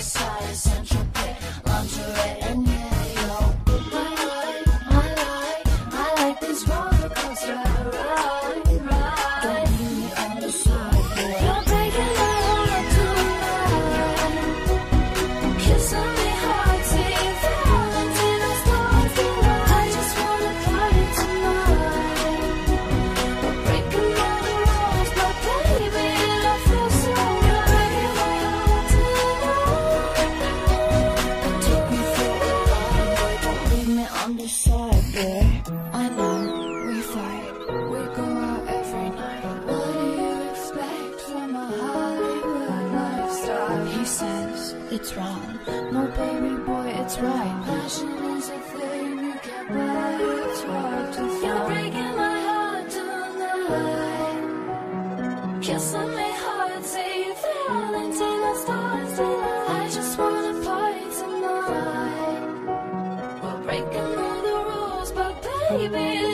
It's He says it's wrong. No, baby boy, it's right. Passion is a thing you can't buy. It's hard to find. You're breaking my heart tonight. Kissing me heart, say you fell until the stars tonight. I just wanna party tonight. We're breaking all the rules, but baby.